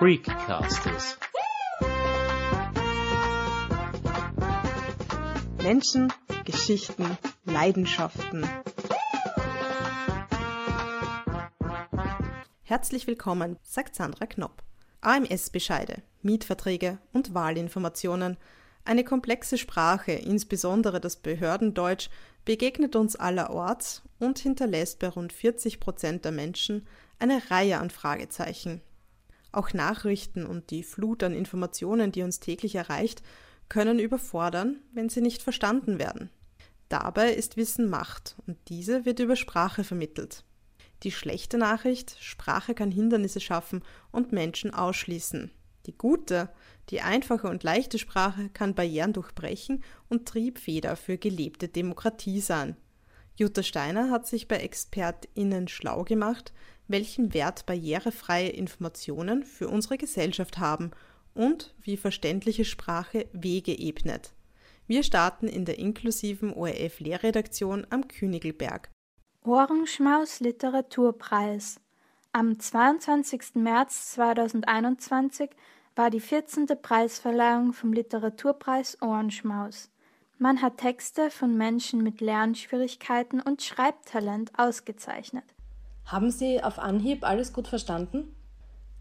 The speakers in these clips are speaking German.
Freakcasters. Menschen, Geschichten, Leidenschaften. Herzlich willkommen, sagt Sandra Knopp. AMS-Bescheide, Mietverträge und Wahlinformationen. Eine komplexe Sprache, insbesondere das Behördendeutsch, begegnet uns allerorts und hinterlässt bei rund 40 Prozent der Menschen eine Reihe an Fragezeichen. Auch Nachrichten und die Flut an Informationen, die uns täglich erreicht, können überfordern, wenn sie nicht verstanden werden. Dabei ist Wissen Macht und diese wird über Sprache vermittelt. Die schlechte Nachricht, Sprache kann Hindernisse schaffen und Menschen ausschließen. Die gute, die einfache und leichte Sprache kann Barrieren durchbrechen und Triebfeder für gelebte Demokratie sein. Jutta Steiner hat sich bei ExpertInnen schlau gemacht, welchen Wert barrierefreie Informationen für unsere Gesellschaft haben und wie verständliche Sprache Wege ebnet. Wir starten in der inklusiven ORF-Lehrredaktion am Königelberg. Ohrenschmaus Literaturpreis. Am 22. März 2021 war die 14. Preisverleihung vom Literaturpreis Ohrenschmaus. Man hat Texte von Menschen mit Lernschwierigkeiten und Schreibtalent ausgezeichnet. Haben Sie auf Anhieb alles gut verstanden?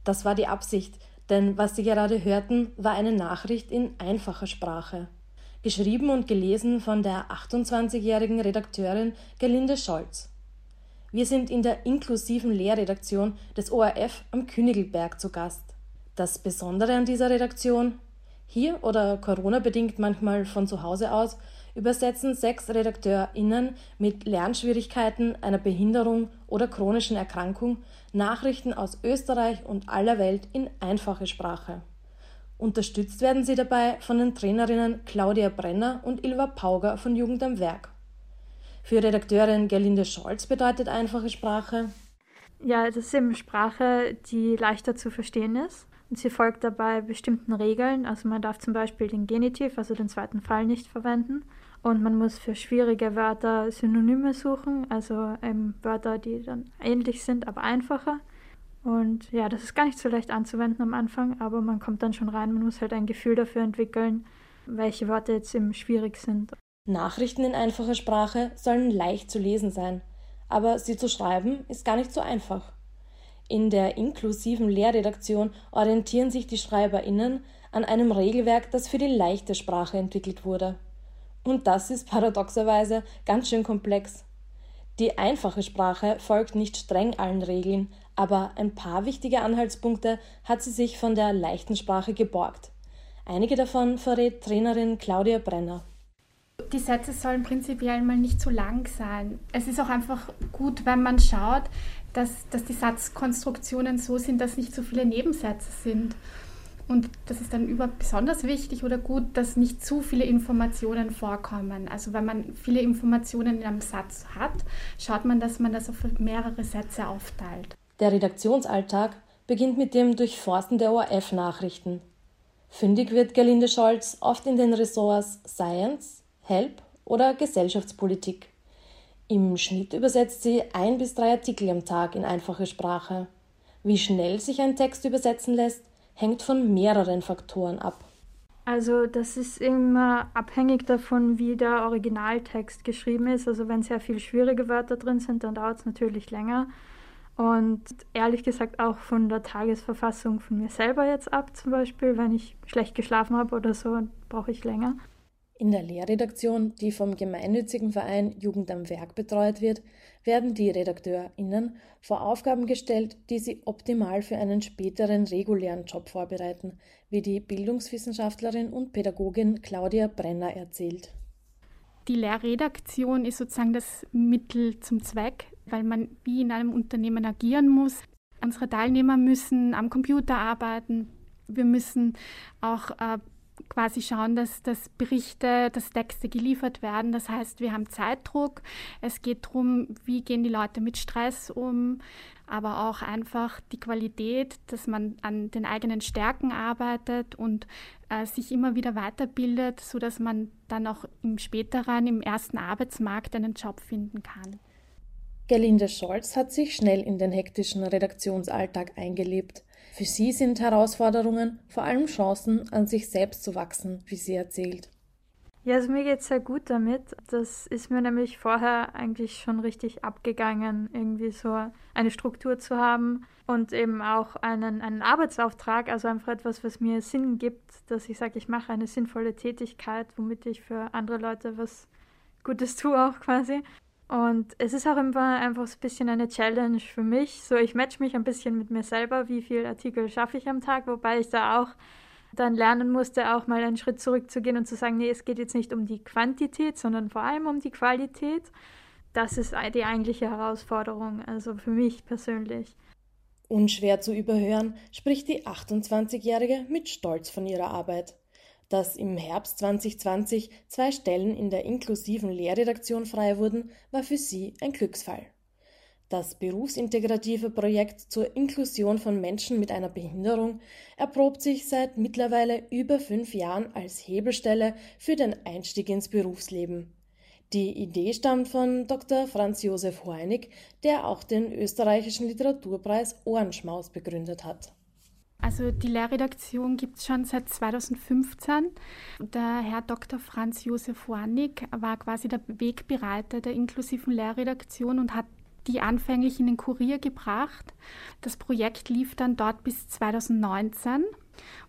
Das war die Absicht, denn was Sie gerade hörten, war eine Nachricht in einfacher Sprache. Geschrieben und gelesen von der 28-jährigen Redakteurin Gelinde Scholz. Wir sind in der inklusiven Lehrredaktion des ORF am Königelberg zu Gast. Das Besondere an dieser Redaktion, hier oder Corona-bedingt manchmal von zu Hause aus, übersetzen sechs RedakteurInnen mit Lernschwierigkeiten, einer Behinderung oder chronischen Erkrankung Nachrichten aus Österreich und aller Welt in einfache Sprache. Unterstützt werden sie dabei von den Trainerinnen Claudia Brenner und Ilva Pauger von Jugend am Werk. Für Redakteurin Gerlinde Scholz bedeutet einfache Sprache. Ja, das ist eben Sprache, die leichter zu verstehen ist. Und sie folgt dabei bestimmten Regeln. Also man darf zum Beispiel den Genitiv, also den zweiten Fall, nicht verwenden. Und man muss für schwierige Wörter Synonyme suchen, also ähm, Wörter, die dann ähnlich sind, aber einfacher. Und ja, das ist gar nicht so leicht anzuwenden am Anfang, aber man kommt dann schon rein. Man muss halt ein Gefühl dafür entwickeln, welche Wörter jetzt eben schwierig sind. Nachrichten in einfacher Sprache sollen leicht zu lesen sein, aber sie zu schreiben ist gar nicht so einfach. In der inklusiven Lehrredaktion orientieren sich die SchreiberInnen an einem Regelwerk, das für die leichte Sprache entwickelt wurde. Und das ist paradoxerweise ganz schön komplex. Die einfache Sprache folgt nicht streng allen Regeln, aber ein paar wichtige Anhaltspunkte hat sie sich von der leichten Sprache geborgt. Einige davon verrät Trainerin Claudia Brenner. Die Sätze sollen prinzipiell mal nicht zu lang sein. Es ist auch einfach gut, wenn man schaut, dass, dass die Satzkonstruktionen so sind, dass nicht so viele Nebensätze sind. Und das ist dann über besonders wichtig oder gut, dass nicht zu viele Informationen vorkommen. Also wenn man viele Informationen in einem Satz hat, schaut man, dass man das auf mehrere Sätze aufteilt. Der Redaktionsalltag beginnt mit dem Durchforsten der ORF-Nachrichten. Fündig wird Gerlinde Scholz oft in den Ressorts Science, Help oder Gesellschaftspolitik. Im Schnitt übersetzt sie ein bis drei Artikel am Tag in einfache Sprache. Wie schnell sich ein Text übersetzen lässt, hängt von mehreren Faktoren ab. Also das ist immer abhängig davon, wie der Originaltext geschrieben ist. Also wenn sehr viele schwierige Wörter drin sind, dann dauert es natürlich länger. Und ehrlich gesagt auch von der Tagesverfassung von mir selber jetzt ab, zum Beispiel, wenn ich schlecht geschlafen habe oder so, brauche ich länger. In der Lehrredaktion, die vom gemeinnützigen Verein Jugend am Werk betreut wird, werden die RedakteurInnen vor Aufgaben gestellt, die sie optimal für einen späteren regulären Job vorbereiten, wie die Bildungswissenschaftlerin und Pädagogin Claudia Brenner erzählt. Die Lehrredaktion ist sozusagen das Mittel zum Zweck, weil man wie in einem Unternehmen agieren muss. Unsere Teilnehmer müssen am Computer arbeiten. Wir müssen auch äh, quasi schauen, dass, dass Berichte, dass Texte geliefert werden. Das heißt, wir haben Zeitdruck. Es geht darum, wie gehen die Leute mit Stress um, aber auch einfach die Qualität, dass man an den eigenen Stärken arbeitet und äh, sich immer wieder weiterbildet, sodass man dann auch im späteren, im ersten Arbeitsmarkt einen Job finden kann. Gerlinde Scholz hat sich schnell in den hektischen Redaktionsalltag eingelebt. Für sie sind Herausforderungen vor allem Chancen, an sich selbst zu wachsen, wie sie erzählt. Ja, also mir geht es sehr gut damit. Das ist mir nämlich vorher eigentlich schon richtig abgegangen, irgendwie so eine Struktur zu haben und eben auch einen, einen Arbeitsauftrag, also einfach etwas, was mir Sinn gibt, dass ich sage, ich mache eine sinnvolle Tätigkeit, womit ich für andere Leute was Gutes tue auch quasi. Und es ist auch immer einfach so ein bisschen eine Challenge für mich. So, ich match mich ein bisschen mit mir selber, wie viele Artikel schaffe ich am Tag, wobei ich da auch dann lernen musste, auch mal einen Schritt zurückzugehen und zu sagen, nee, es geht jetzt nicht um die Quantität, sondern vor allem um die Qualität. Das ist die eigentliche Herausforderung, also für mich persönlich. Unschwer zu überhören spricht die 28-Jährige mit Stolz von ihrer Arbeit. Dass im Herbst 2020 zwei Stellen in der inklusiven Lehrredaktion frei wurden, war für sie ein Glücksfall. Das berufsintegrative Projekt zur Inklusion von Menschen mit einer Behinderung erprobt sich seit mittlerweile über fünf Jahren als Hebelstelle für den Einstieg ins Berufsleben. Die Idee stammt von Dr. Franz Josef Hoeinig, der auch den österreichischen Literaturpreis Ohrenschmaus begründet hat. Also die Lehrredaktion gibt es schon seit 2015. Der Herr Dr. Franz Josef Warnig war quasi der Wegbereiter der inklusiven Lehrredaktion und hat die anfänglich in den Kurier gebracht. Das Projekt lief dann dort bis 2019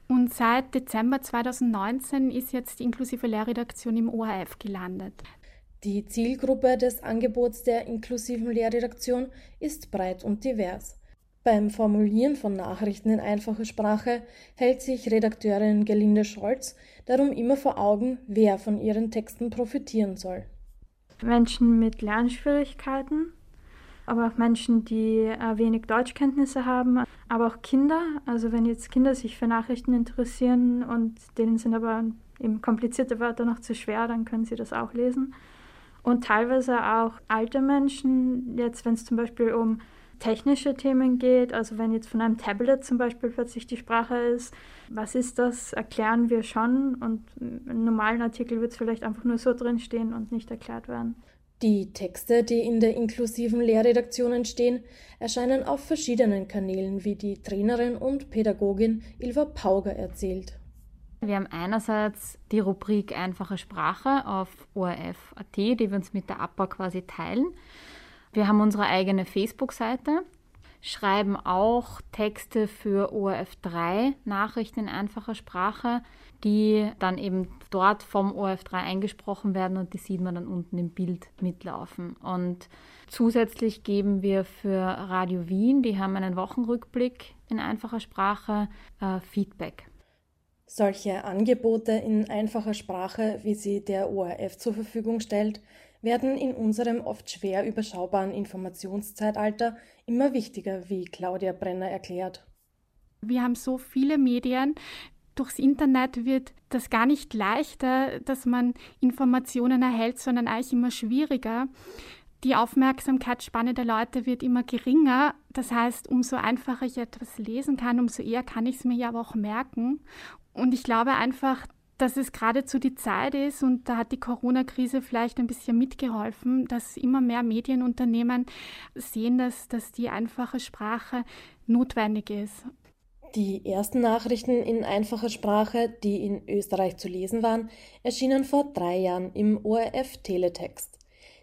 und seit Dezember 2019 ist jetzt die inklusive Lehrredaktion im ORF gelandet. Die Zielgruppe des Angebots der inklusiven Lehrredaktion ist breit und divers. Beim Formulieren von Nachrichten in einfacher Sprache hält sich Redakteurin Gelinde Scholz darum immer vor Augen, wer von ihren Texten profitieren soll. Menschen mit Lernschwierigkeiten, aber auch Menschen, die äh, wenig Deutschkenntnisse haben, aber auch Kinder. Also wenn jetzt Kinder sich für Nachrichten interessieren und denen sind aber eben komplizierte Wörter noch zu schwer, dann können sie das auch lesen. Und teilweise auch alte Menschen, jetzt wenn es zum Beispiel um technische Themen geht, also wenn jetzt von einem Tablet zum Beispiel plötzlich die Sprache ist, was ist das, erklären wir schon und im normalen Artikel wird es vielleicht einfach nur so drinstehen und nicht erklärt werden. Die Texte, die in der inklusiven Lehrredaktion entstehen, erscheinen auf verschiedenen Kanälen, wie die Trainerin und Pädagogin Ilva Pauger erzählt. Wir haben einerseits die Rubrik Einfache Sprache auf ORF.at, die wir uns mit der APA quasi teilen. Wir haben unsere eigene Facebook-Seite, schreiben auch Texte für ORF3, Nachrichten in einfacher Sprache, die dann eben dort vom ORF3 eingesprochen werden und die sieht man dann unten im Bild mitlaufen. Und zusätzlich geben wir für Radio Wien, die haben einen Wochenrückblick in einfacher Sprache, äh, Feedback. Solche Angebote in einfacher Sprache, wie sie der ORF zur Verfügung stellt, werden in unserem oft schwer überschaubaren Informationszeitalter immer wichtiger, wie Claudia Brenner erklärt. Wir haben so viele Medien. Durchs Internet wird das gar nicht leichter, dass man Informationen erhält, sondern eigentlich immer schwieriger. Die Aufmerksamkeitsspanne der Leute wird immer geringer. Das heißt, umso einfacher ich etwas lesen kann, umso eher kann ich es mir ja aber auch merken. Und ich glaube einfach, dass es geradezu die Zeit ist und da hat die Corona-Krise vielleicht ein bisschen mitgeholfen, dass immer mehr Medienunternehmen sehen, dass, dass die einfache Sprache notwendig ist. Die ersten Nachrichten in einfacher Sprache, die in Österreich zu lesen waren, erschienen vor drei Jahren im ORF Teletext.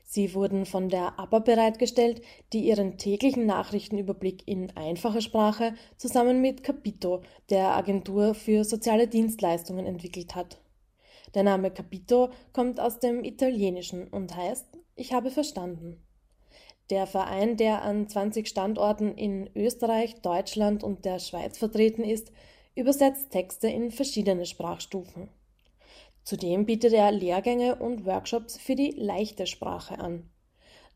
Sie wurden von der ABBA bereitgestellt, die ihren täglichen Nachrichtenüberblick in einfacher Sprache zusammen mit Capito, der Agentur für soziale Dienstleistungen, entwickelt hat. Der Name Capito kommt aus dem Italienischen und heißt Ich habe verstanden. Der Verein, der an 20 Standorten in Österreich, Deutschland und der Schweiz vertreten ist, übersetzt Texte in verschiedene Sprachstufen. Zudem bietet er Lehrgänge und Workshops für die leichte Sprache an.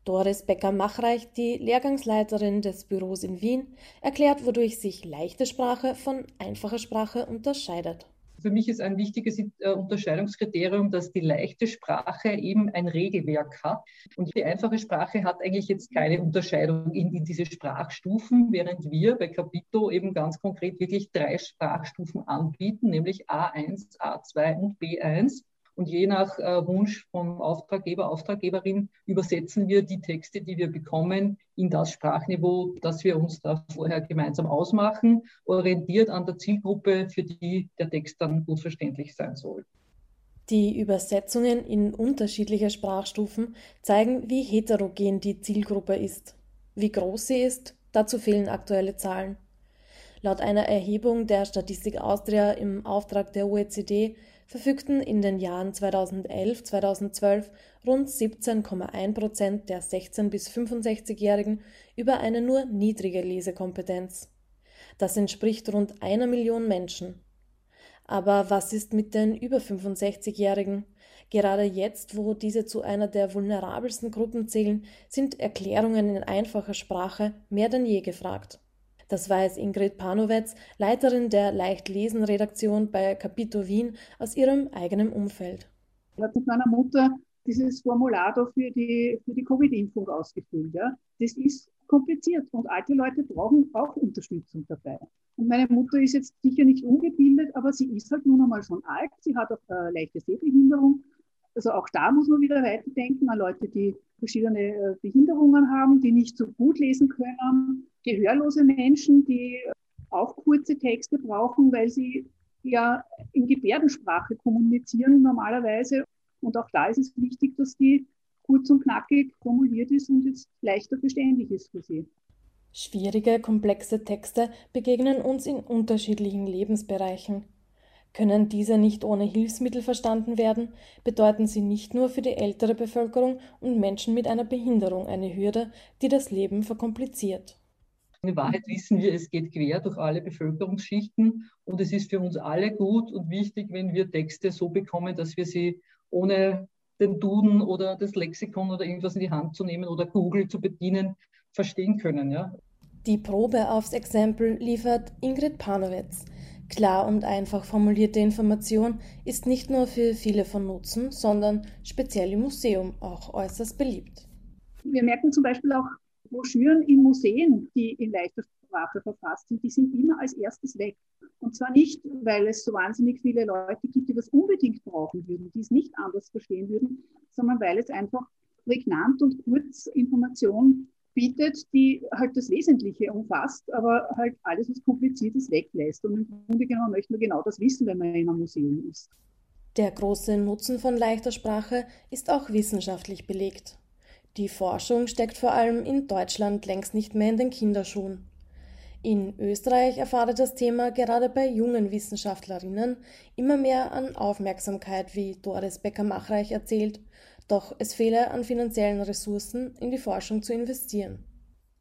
Doris Becker-Machreich, die Lehrgangsleiterin des Büros in Wien, erklärt, wodurch sich leichte Sprache von einfacher Sprache unterscheidet. Für mich ist ein wichtiges äh, Unterscheidungskriterium, dass die leichte Sprache eben ein Regelwerk hat. Und die einfache Sprache hat eigentlich jetzt keine Unterscheidung in, in diese Sprachstufen, während wir bei Capito eben ganz konkret wirklich drei Sprachstufen anbieten, nämlich A1, A2 und B1. Und je nach äh, Wunsch vom Auftraggeber, Auftraggeberin übersetzen wir die Texte, die wir bekommen, in das Sprachniveau, das wir uns da vorher gemeinsam ausmachen, orientiert an der Zielgruppe, für die der Text dann gut verständlich sein soll. Die Übersetzungen in unterschiedliche Sprachstufen zeigen, wie heterogen die Zielgruppe ist. Wie groß sie ist, dazu fehlen aktuelle Zahlen. Laut einer Erhebung der Statistik Austria im Auftrag der OECD verfügten in den Jahren 2011-2012 rund 17,1 Prozent der 16- bis 65-Jährigen über eine nur niedrige Lesekompetenz. Das entspricht rund einer Million Menschen. Aber was ist mit den über 65-Jährigen? Gerade jetzt, wo diese zu einer der vulnerabelsten Gruppen zählen, sind Erklärungen in einfacher Sprache mehr denn je gefragt. Das weiß Ingrid Panowetz, Leiterin der Leichtlesen-Redaktion bei Capito Wien, aus ihrem eigenen Umfeld. Ich habe mit meiner Mutter dieses Formular da für die, für die Covid-Impfung ausgefüllt. Ja. Das ist kompliziert und alte Leute brauchen auch Unterstützung dabei. Und meine Mutter ist jetzt sicher nicht ungebildet, aber sie ist halt nun einmal schon alt. Sie hat auch äh, leichte Sehbehinderung. Also auch da muss man wieder weiterdenken an Leute, die verschiedene äh, Behinderungen haben, die nicht so gut lesen können gehörlose Menschen, die auch kurze Texte brauchen, weil sie ja in Gebärdensprache kommunizieren normalerweise. Und auch da ist es wichtig, dass die kurz und knackig formuliert ist und jetzt leichter verständlich ist für sie. Schwierige, komplexe Texte begegnen uns in unterschiedlichen Lebensbereichen. Können diese nicht ohne Hilfsmittel verstanden werden, bedeuten sie nicht nur für die ältere Bevölkerung und Menschen mit einer Behinderung eine Hürde, die das Leben verkompliziert. In Wahrheit wissen wir, es geht quer durch alle Bevölkerungsschichten und es ist für uns alle gut und wichtig, wenn wir Texte so bekommen, dass wir sie ohne den Duden oder das Lexikon oder irgendwas in die Hand zu nehmen oder Google zu bedienen, verstehen können. Ja? Die Probe aufs Exempel liefert Ingrid Panowitz. Klar und einfach formulierte Information ist nicht nur für viele von Nutzen, sondern speziell im Museum auch äußerst beliebt. Wir merken zum Beispiel auch Broschüren in Museen, die in leichter Sprache verfasst sind, die sind immer als erstes weg. Und zwar nicht, weil es so wahnsinnig viele Leute gibt, die das unbedingt brauchen würden, die es nicht anders verstehen würden, sondern weil es einfach prägnant und kurz Information bietet, die halt das Wesentliche umfasst, aber halt alles, was Kompliziertes weglässt. Und im Grunde genommen möchten wir genau das wissen, wenn man in einem Museum ist. Der große Nutzen von leichter Sprache ist auch wissenschaftlich belegt. Die Forschung steckt vor allem in Deutschland längst nicht mehr in den Kinderschuhen. In Österreich erfahre das Thema gerade bei jungen Wissenschaftlerinnen immer mehr an Aufmerksamkeit, wie Doris Becker-Machreich erzählt, doch es fehle an finanziellen Ressourcen, in die Forschung zu investieren.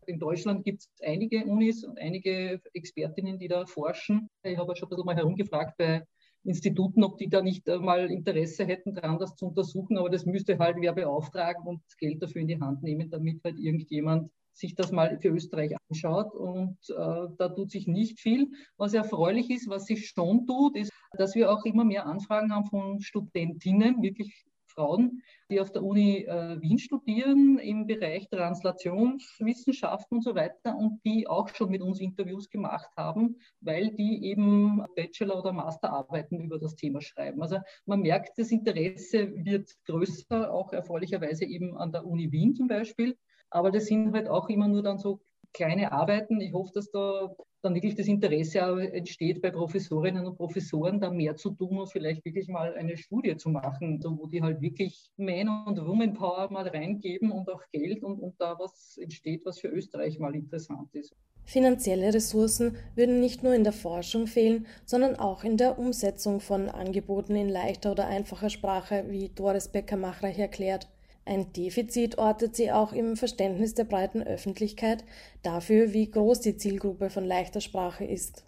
In Deutschland gibt es einige Unis und einige Expertinnen, die da forschen. Ich habe schon ein bisschen mal herumgefragt bei Instituten, ob die da nicht mal Interesse hätten daran, das zu untersuchen. Aber das müsste halt wer beauftragen und Geld dafür in die Hand nehmen, damit halt irgendjemand sich das mal für Österreich anschaut. Und äh, da tut sich nicht viel. Was erfreulich ist, was sich schon tut, ist, dass wir auch immer mehr Anfragen haben von Studentinnen, wirklich Frauen, die auf der Uni äh, Wien studieren im Bereich Translationswissenschaften und so weiter und die auch schon mit uns Interviews gemacht haben, weil die eben Bachelor- oder Masterarbeiten über das Thema schreiben. Also man merkt, das Interesse wird größer, auch erfreulicherweise eben an der Uni Wien zum Beispiel. Aber das sind halt auch immer nur dann so kleine Arbeiten. Ich hoffe, dass da dann wirklich das Interesse entsteht bei Professorinnen und Professoren, da mehr zu tun und vielleicht wirklich mal eine Studie zu machen, wo die halt wirklich Man- und Woman-Power mal reingeben und auch Geld und, und da was entsteht, was für Österreich mal interessant ist. Finanzielle Ressourcen würden nicht nur in der Forschung fehlen, sondern auch in der Umsetzung von Angeboten in leichter oder einfacher Sprache, wie Doris Becker-Machreich erklärt. Ein Defizit ortet sie auch im Verständnis der breiten Öffentlichkeit dafür, wie groß die Zielgruppe von leichter Sprache ist.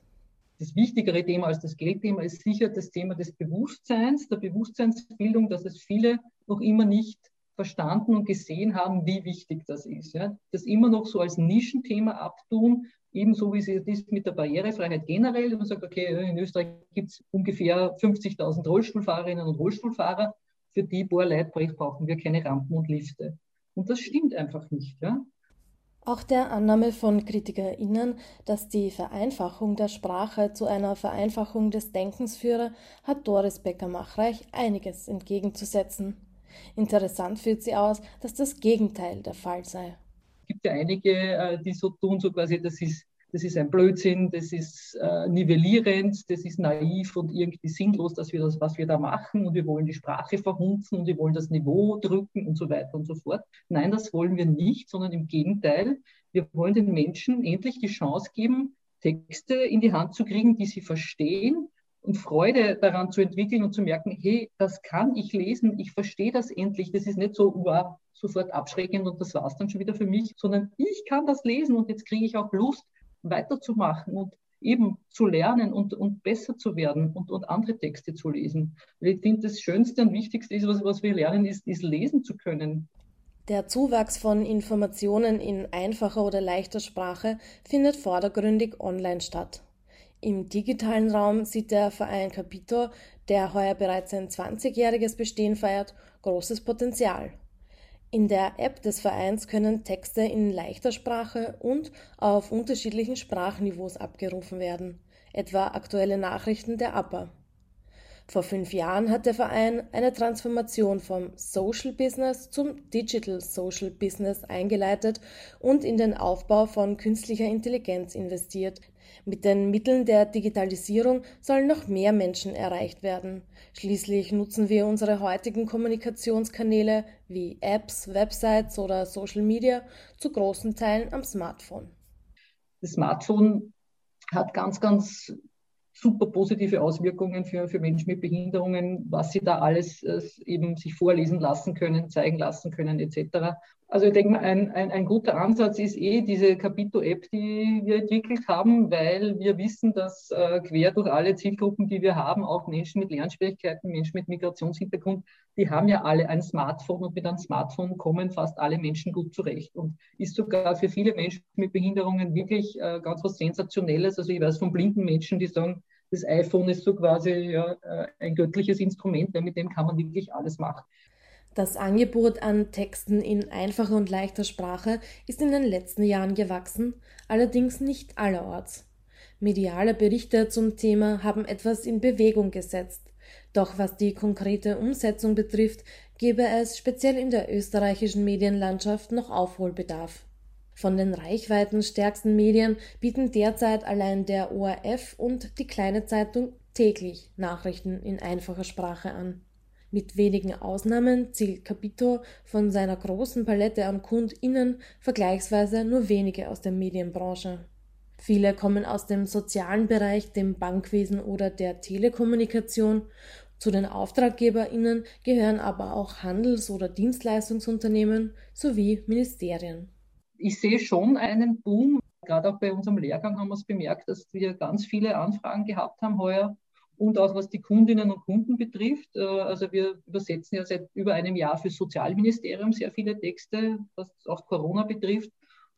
Das wichtigere Thema als das Geldthema ist sicher das Thema des Bewusstseins, der Bewusstseinsbildung, dass es viele noch immer nicht verstanden und gesehen haben, wie wichtig das ist. Ja? Das immer noch so als Nischenthema abtun, ebenso wie es ist mit der Barrierefreiheit generell. Man sagt, okay, in Österreich gibt es ungefähr 50.000 Rollstuhlfahrerinnen und Rollstuhlfahrer für die paar Leute brauchen wir keine Rampen und Lifte. Und das stimmt einfach nicht. Ja? Auch der Annahme von KritikerInnen, dass die Vereinfachung der Sprache zu einer Vereinfachung des Denkens führe, hat Doris Becker-Machreich einiges entgegenzusetzen. Interessant führt sie aus, dass das Gegenteil der Fall sei. Es gibt ja einige, äh, die so tun, so quasi, das ist das ist ein Blödsinn, das ist äh, nivellierend, das ist naiv und irgendwie sinnlos, dass wir das, was wir da machen und wir wollen die Sprache verhunzen und wir wollen das Niveau drücken und so weiter und so fort. Nein, das wollen wir nicht, sondern im Gegenteil, wir wollen den Menschen endlich die Chance geben, Texte in die Hand zu kriegen, die sie verstehen und Freude daran zu entwickeln und zu merken, hey, das kann ich lesen, ich verstehe das endlich, das ist nicht so, wow, sofort abschreckend und das war es dann schon wieder für mich, sondern ich kann das lesen und jetzt kriege ich auch Lust, weiterzumachen und eben zu lernen und, und besser zu werden und, und andere Texte zu lesen. ich finde, das Schönste und Wichtigste ist, was, was wir lernen, ist, ist lesen zu können. Der Zuwachs von Informationen in einfacher oder leichter Sprache findet vordergründig online statt. Im digitalen Raum sieht der Verein Capito, der heuer bereits sein 20-jähriges Bestehen feiert, großes Potenzial. In der App des Vereins können Texte in leichter Sprache und auf unterschiedlichen Sprachniveaus abgerufen werden, etwa aktuelle Nachrichten der APA. Vor fünf Jahren hat der Verein eine Transformation vom Social Business zum Digital Social Business eingeleitet und in den Aufbau von künstlicher Intelligenz investiert, mit den Mitteln der Digitalisierung sollen noch mehr Menschen erreicht werden. Schließlich nutzen wir unsere heutigen Kommunikationskanäle wie Apps, Websites oder Social Media zu großen Teilen am Smartphone. Das Smartphone hat ganz, ganz super positive Auswirkungen für, für Menschen mit Behinderungen, was sie da alles äh, eben sich vorlesen lassen können, zeigen lassen können etc. Also ich denke ein, ein, ein guter Ansatz ist eh diese Capito-App, die wir entwickelt haben, weil wir wissen, dass äh, quer durch alle Zielgruppen, die wir haben, auch Menschen mit Lernschwierigkeiten, Menschen mit Migrationshintergrund, die haben ja alle ein Smartphone und mit einem Smartphone kommen fast alle Menschen gut zurecht und ist sogar für viele Menschen mit Behinderungen wirklich äh, ganz was Sensationelles. Also ich weiß von blinden Menschen, die sagen, das iPhone ist so quasi ja, äh, ein göttliches Instrument, weil mit dem kann man wirklich alles machen. Das Angebot an Texten in einfacher und leichter Sprache ist in den letzten Jahren gewachsen, allerdings nicht allerorts. Mediale Berichte zum Thema haben etwas in Bewegung gesetzt. Doch was die konkrete Umsetzung betrifft, gebe es speziell in der österreichischen Medienlandschaft noch Aufholbedarf. Von den reichweitenstärksten Medien bieten derzeit allein der ORF und die kleine Zeitung täglich Nachrichten in einfacher Sprache an. Mit wenigen Ausnahmen zielt Capito von seiner großen Palette an KundInnen vergleichsweise nur wenige aus der Medienbranche. Viele kommen aus dem sozialen Bereich, dem Bankwesen oder der Telekommunikation. Zu den AuftraggeberInnen gehören aber auch Handels- oder Dienstleistungsunternehmen sowie Ministerien. Ich sehe schon einen Boom. Gerade auch bei unserem Lehrgang haben wir es bemerkt, dass wir ganz viele Anfragen gehabt haben heuer und auch was die Kundinnen und Kunden betrifft. Äh, also wir übersetzen ja seit über einem Jahr für das Sozialministerium sehr viele Texte, was auch Corona betrifft.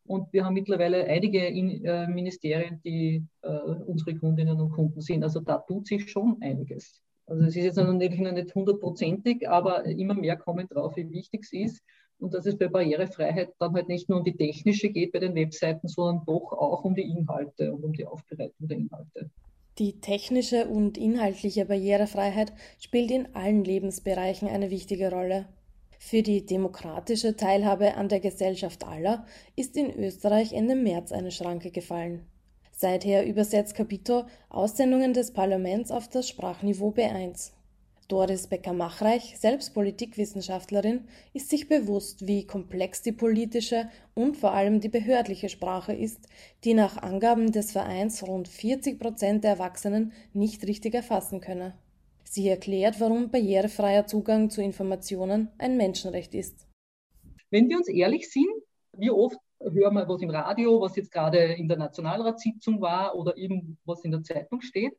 Und wir haben mittlerweile einige äh, Ministerien, die äh, unsere Kundinnen und Kunden sind. Also da tut sich schon einiges. Also es ist jetzt natürlich noch nicht hundertprozentig, aber immer mehr kommen drauf, wie wichtig es ist. Und dass es bei Barrierefreiheit dann halt nicht nur um die technische geht bei den Webseiten, sondern doch auch um die Inhalte und um die Aufbereitung der Inhalte. Die technische und inhaltliche Barrierefreiheit spielt in allen Lebensbereichen eine wichtige Rolle. Für die demokratische Teilhabe an der Gesellschaft aller ist in Österreich Ende März eine Schranke gefallen. Seither übersetzt Capito Aussendungen des Parlaments auf das Sprachniveau B1. Doris Becker-Machreich, selbst Politikwissenschaftlerin, ist sich bewusst, wie komplex die politische und vor allem die behördliche Sprache ist, die nach Angaben des Vereins rund 40 Prozent der Erwachsenen nicht richtig erfassen könne. Sie erklärt, warum barrierefreier Zugang zu Informationen ein Menschenrecht ist. Wenn wir uns ehrlich sind, wie oft hören wir was im Radio, was jetzt gerade in der Nationalratssitzung war oder eben was in der Zeitung steht.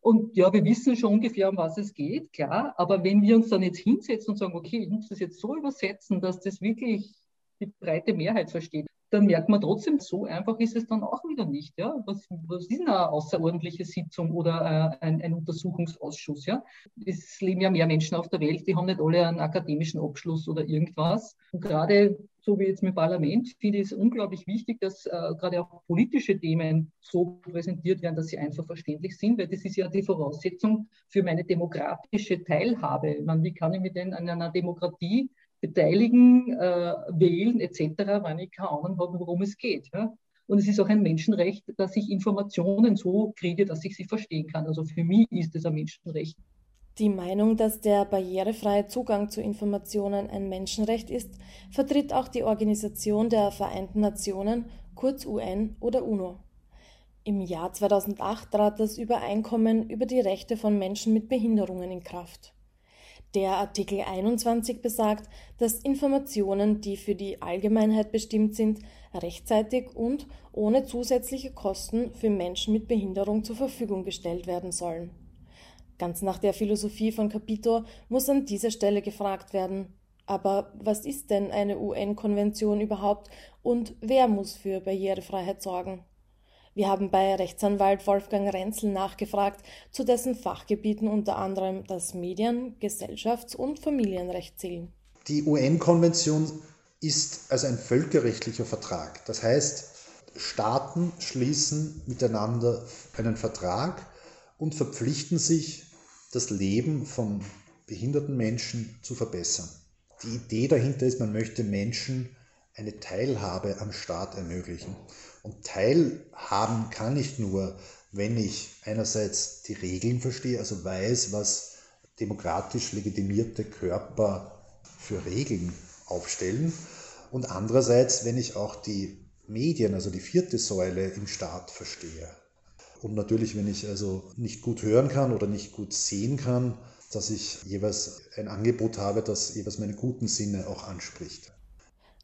Und ja, wir wissen schon ungefähr, um was es geht, klar. Aber wenn wir uns dann jetzt hinsetzen und sagen, okay, ich muss das jetzt so übersetzen, dass das wirklich die breite Mehrheit versteht, dann merkt man trotzdem, so einfach ist es dann auch wieder nicht. Ja? Was, was ist eine außerordentliche Sitzung oder äh, ein, ein, Untersuchungsausschuss? Ja? Es leben ja mehr Menschen auf der Welt, die haben nicht alle einen akademischen Abschluss oder irgendwas. Und gerade so wie jetzt mit Parlament, finde ich es unglaublich wichtig, dass äh, gerade auch politische Themen so präsentiert werden, dass sie einfach verständlich sind, weil das ist ja die Voraussetzung für meine demokratische Teilhabe. Man, wie kann ich mich denn an einer Demokratie beteiligen, äh, wählen etc., wenn ich keine Ahnung habe, worum es geht. Ja? Und es ist auch ein Menschenrecht, dass ich Informationen so kriege, dass ich sie verstehen kann. Also für mich ist es ein Menschenrecht. Die Meinung, dass der barrierefreie Zugang zu Informationen ein Menschenrecht ist, vertritt auch die Organisation der Vereinten Nationen, kurz UN oder UNO. Im Jahr 2008 trat das Übereinkommen über die Rechte von Menschen mit Behinderungen in Kraft. Der Artikel 21 besagt, dass Informationen, die für die Allgemeinheit bestimmt sind, rechtzeitig und ohne zusätzliche Kosten für Menschen mit Behinderung zur Verfügung gestellt werden sollen. Ganz nach der Philosophie von Capito muss an dieser Stelle gefragt werden, aber was ist denn eine UN-Konvention überhaupt und wer muss für Barrierefreiheit sorgen? Wir haben bei Rechtsanwalt Wolfgang Renzel nachgefragt, zu dessen Fachgebieten unter anderem das Medien-, Gesellschafts- und Familienrecht zählen. Die UN-Konvention ist also ein völkerrechtlicher Vertrag. Das heißt, Staaten schließen miteinander einen Vertrag und verpflichten sich, das Leben von behinderten Menschen zu verbessern. Die Idee dahinter ist, man möchte Menschen eine Teilhabe am Staat ermöglichen. Und teilhaben kann ich nur, wenn ich einerseits die Regeln verstehe, also weiß, was demokratisch legitimierte Körper für Regeln aufstellen. Und andererseits, wenn ich auch die Medien, also die vierte Säule im Staat verstehe. Und natürlich, wenn ich also nicht gut hören kann oder nicht gut sehen kann, dass ich jeweils ein Angebot habe, das jeweils meine guten Sinne auch anspricht.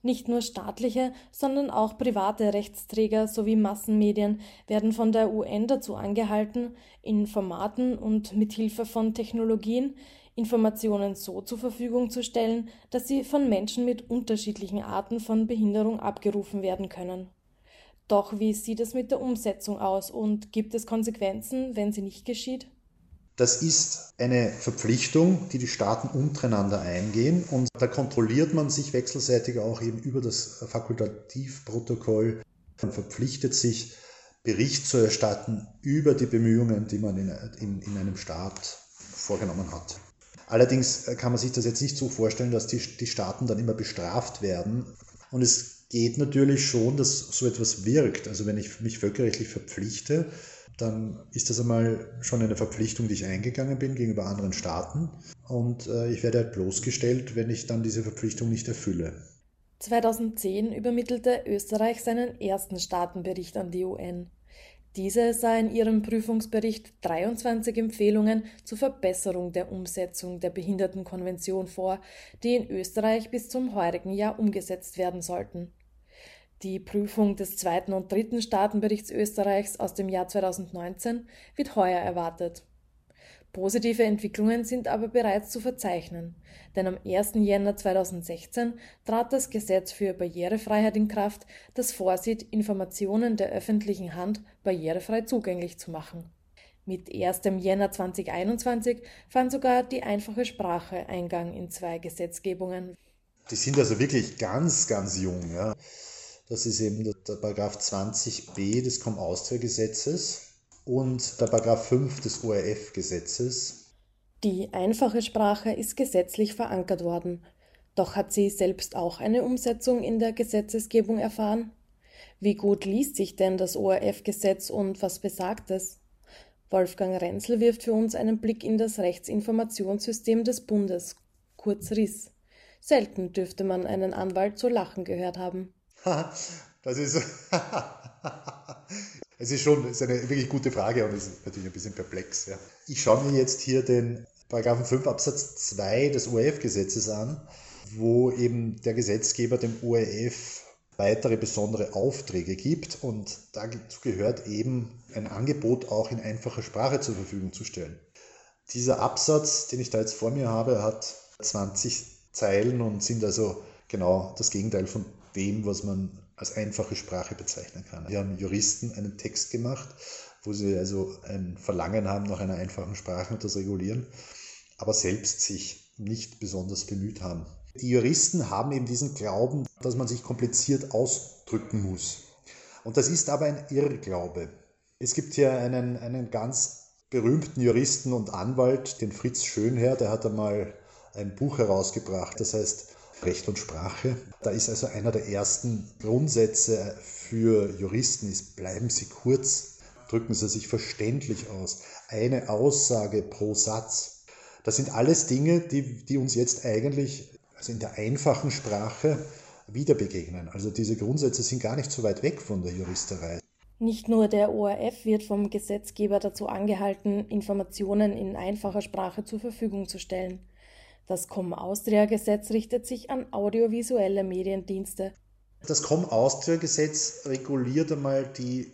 Nicht nur staatliche, sondern auch private Rechtsträger sowie Massenmedien werden von der UN dazu angehalten, in Formaten und mit Hilfe von Technologien Informationen so zur Verfügung zu stellen, dass sie von Menschen mit unterschiedlichen Arten von Behinderung abgerufen werden können. Doch wie sieht es mit der Umsetzung aus und gibt es Konsequenzen, wenn sie nicht geschieht? Das ist eine Verpflichtung, die die Staaten untereinander eingehen und da kontrolliert man sich wechselseitig auch eben über das Fakultativprotokoll. Man verpflichtet sich, Bericht zu erstatten über die Bemühungen, die man in, in, in einem Staat vorgenommen hat. Allerdings kann man sich das jetzt nicht so vorstellen, dass die, die Staaten dann immer bestraft werden. Und es geht natürlich schon, dass so etwas wirkt. Also wenn ich mich völkerrechtlich verpflichte, dann ist das einmal schon eine Verpflichtung, die ich eingegangen bin gegenüber anderen Staaten. Und äh, ich werde halt bloßgestellt, wenn ich dann diese Verpflichtung nicht erfülle. 2010 übermittelte Österreich seinen ersten Staatenbericht an die UN. Diese sah in ihrem Prüfungsbericht 23 Empfehlungen zur Verbesserung der Umsetzung der Behindertenkonvention vor, die in Österreich bis zum heurigen Jahr umgesetzt werden sollten. Die Prüfung des zweiten und dritten Staatenberichts Österreichs aus dem Jahr 2019 wird heuer erwartet. Positive Entwicklungen sind aber bereits zu verzeichnen, denn am 1. Jänner 2016 trat das Gesetz für Barrierefreiheit in Kraft, das vorsieht, Informationen der öffentlichen Hand barrierefrei zugänglich zu machen. Mit 1. Jänner 2021 fand sogar die einfache Sprache Eingang in zwei Gesetzgebungen. Die sind also wirklich ganz, ganz jung. Ja. Das ist eben der Paragraph 20b des Com-Austria-Gesetzes und der Paragraph 5 des ORF-Gesetzes. Die einfache Sprache ist gesetzlich verankert worden. Doch hat sie selbst auch eine Umsetzung in der Gesetzesgebung erfahren? Wie gut liest sich denn das ORF-Gesetz und was besagt es? Wolfgang Renzel wirft für uns einen Blick in das Rechtsinformationssystem des Bundes, kurz RIS. Selten dürfte man einen Anwalt so lachen gehört haben. das ist, es ist schon ist eine wirklich gute Frage und es ist natürlich ein bisschen perplex. Ja. Ich schaue mir jetzt hier den Paragraphen 5 Absatz 2 des ORF-Gesetzes an, wo eben der Gesetzgeber dem ORF weitere besondere Aufträge gibt und dazu gehört eben ein Angebot auch in einfacher Sprache zur Verfügung zu stellen. Dieser Absatz, den ich da jetzt vor mir habe, hat 20 Zeilen und sind also genau das Gegenteil von dem, was man als einfache Sprache bezeichnen kann. Wir haben Juristen einen Text gemacht, wo sie also ein Verlangen haben nach einer einfachen Sprache und das regulieren, aber selbst sich nicht besonders bemüht haben. Die Juristen haben eben diesen Glauben, dass man sich kompliziert ausdrücken muss. Und das ist aber ein Irrglaube. Es gibt hier einen, einen ganz berühmten Juristen und Anwalt, den Fritz Schönherr, der hat einmal ein Buch herausgebracht, das heißt Recht und Sprache. Da ist also einer der ersten Grundsätze für Juristen ist, bleiben Sie kurz, drücken Sie sich verständlich aus. Eine Aussage pro Satz. Das sind alles Dinge, die, die uns jetzt eigentlich also in der einfachen Sprache wieder begegnen. Also diese Grundsätze sind gar nicht so weit weg von der Juristerei. Nicht nur der ORF wird vom Gesetzgeber dazu angehalten, Informationen in einfacher Sprache zur Verfügung zu stellen. Das Com-Austria-Gesetz richtet sich an audiovisuelle Mediendienste. Das Com-Austria-Gesetz reguliert einmal die,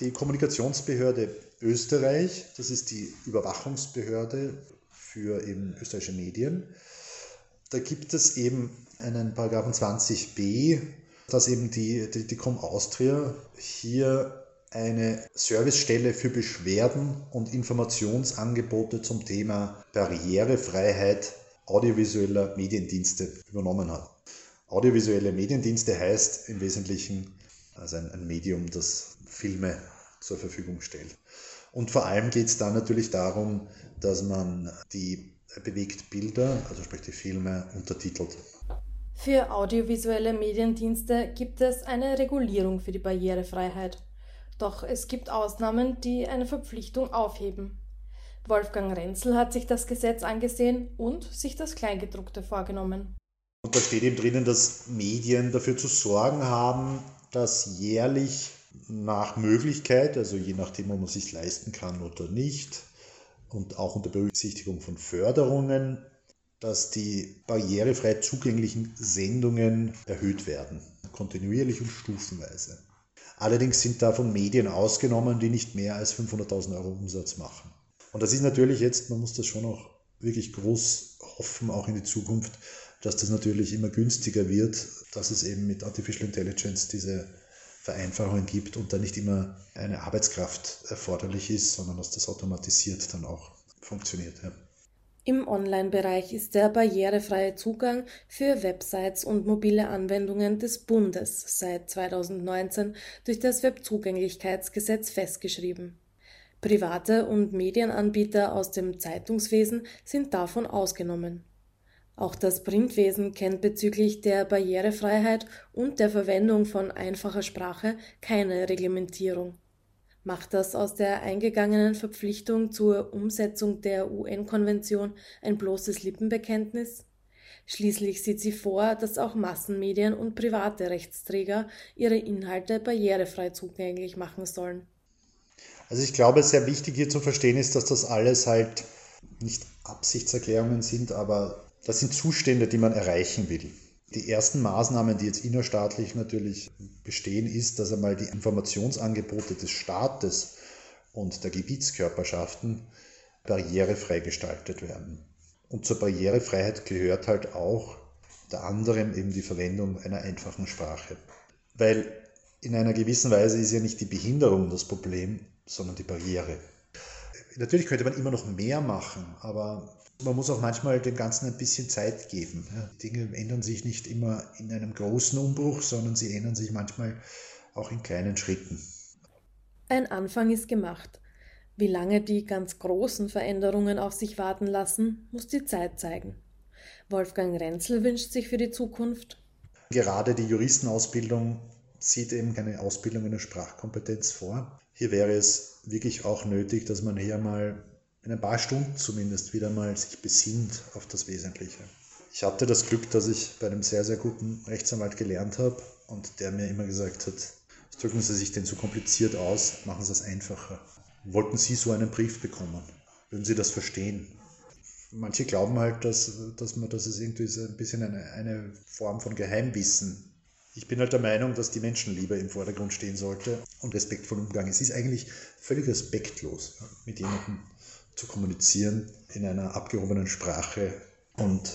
die Kommunikationsbehörde Österreich. Das ist die Überwachungsbehörde für eben österreichische Medien. Da gibt es eben einen Paragraphen 20b, dass eben die, die, die Com Austria hier eine Servicestelle für Beschwerden und Informationsangebote zum Thema Barrierefreiheit audiovisueller Mediendienste übernommen hat. Audiovisuelle Mediendienste heißt im Wesentlichen also ein, ein Medium, das Filme zur Verfügung stellt. Und vor allem geht es da natürlich darum, dass man die bewegt Bilder, also sprich die Filme, untertitelt. Für audiovisuelle Mediendienste gibt es eine Regulierung für die Barrierefreiheit. Doch es gibt Ausnahmen, die eine Verpflichtung aufheben. Wolfgang Renzel hat sich das Gesetz angesehen und sich das Kleingedruckte vorgenommen. Und da steht eben drinnen, dass Medien dafür zu sorgen haben, dass jährlich nach Möglichkeit, also je nachdem, ob man es sich leisten kann oder nicht, und auch unter Berücksichtigung von Förderungen, dass die barrierefrei zugänglichen Sendungen erhöht werden, kontinuierlich und stufenweise. Allerdings sind davon Medien ausgenommen, die nicht mehr als 500.000 Euro Umsatz machen. Und das ist natürlich jetzt, man muss das schon auch wirklich groß hoffen, auch in die Zukunft, dass das natürlich immer günstiger wird, dass es eben mit Artificial Intelligence diese Vereinfachungen gibt und da nicht immer eine Arbeitskraft erforderlich ist, sondern dass das automatisiert dann auch funktioniert. Ja. Im Online-Bereich ist der barrierefreie Zugang für Websites und mobile Anwendungen des Bundes seit 2019 durch das Webzugänglichkeitsgesetz festgeschrieben. Private und Medienanbieter aus dem Zeitungswesen sind davon ausgenommen. Auch das Printwesen kennt bezüglich der Barrierefreiheit und der Verwendung von einfacher Sprache keine Reglementierung. Macht das aus der eingegangenen Verpflichtung zur Umsetzung der UN-Konvention ein bloßes Lippenbekenntnis? Schließlich sieht sie vor, dass auch Massenmedien und private Rechtsträger ihre Inhalte barrierefrei zugänglich machen sollen. Also ich glaube, sehr wichtig hier zu verstehen ist, dass das alles halt nicht Absichtserklärungen sind, aber das sind Zustände, die man erreichen will. Die ersten Maßnahmen, die jetzt innerstaatlich natürlich bestehen, ist, dass einmal die Informationsangebote des Staates und der Gebietskörperschaften barrierefrei gestaltet werden. Und zur Barrierefreiheit gehört halt auch unter anderem eben die Verwendung einer einfachen Sprache. Weil in einer gewissen Weise ist ja nicht die Behinderung das Problem, sondern die Barriere. Natürlich könnte man immer noch mehr machen, aber man muss auch manchmal dem Ganzen ein bisschen Zeit geben. Ja, Dinge ändern sich nicht immer in einem großen Umbruch, sondern sie ändern sich manchmal auch in kleinen Schritten. Ein Anfang ist gemacht. Wie lange die ganz großen Veränderungen auf sich warten lassen, muss die Zeit zeigen. Wolfgang Renzel wünscht sich für die Zukunft. Gerade die Juristenausbildung sieht eben keine Ausbildung in der Sprachkompetenz vor. Hier wäre es wirklich auch nötig, dass man hier mal in ein paar Stunden zumindest wieder mal sich besinnt auf das Wesentliche. Ich hatte das Glück, dass ich bei einem sehr, sehr guten Rechtsanwalt gelernt habe und der mir immer gesagt hat, drücken Sie sich denn so kompliziert aus, machen Sie es einfacher. Wollten Sie so einen Brief bekommen? Würden Sie das verstehen? Manche glauben halt, dass, dass, man, dass es irgendwie so ein bisschen eine, eine Form von Geheimwissen ich bin halt der Meinung, dass die Menschenliebe im Vordergrund stehen sollte und respektvoll Umgang. Es ist eigentlich völlig respektlos, mit jemandem zu kommunizieren in einer abgehobenen Sprache. Und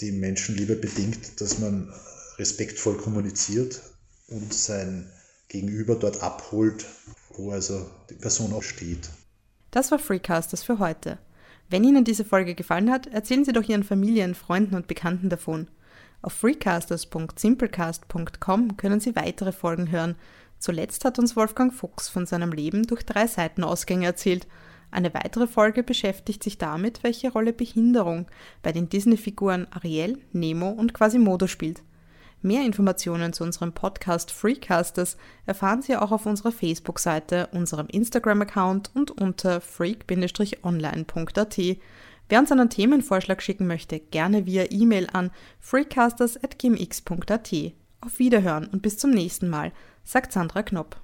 die Menschenliebe bedingt, dass man respektvoll kommuniziert und sein Gegenüber dort abholt, wo also die Person auch steht. Das war Freecasters für heute. Wenn Ihnen diese Folge gefallen hat, erzählen Sie doch Ihren Familien, Freunden und Bekannten davon. Auf freecasters.simplecast.com können Sie weitere Folgen hören. Zuletzt hat uns Wolfgang Fuchs von seinem Leben durch drei Seitenausgänge erzählt. Eine weitere Folge beschäftigt sich damit, welche Rolle Behinderung bei den Disney-Figuren Ariel, Nemo und Quasimodo spielt. Mehr Informationen zu unserem Podcast Freecasters erfahren Sie auch auf unserer Facebook-Seite, unserem Instagram-Account und unter freak-online.at. Wer uns einen Themenvorschlag schicken möchte, gerne via E-Mail an freecasters.gmx.at. Auf Wiederhören und bis zum nächsten Mal, sagt Sandra Knopp.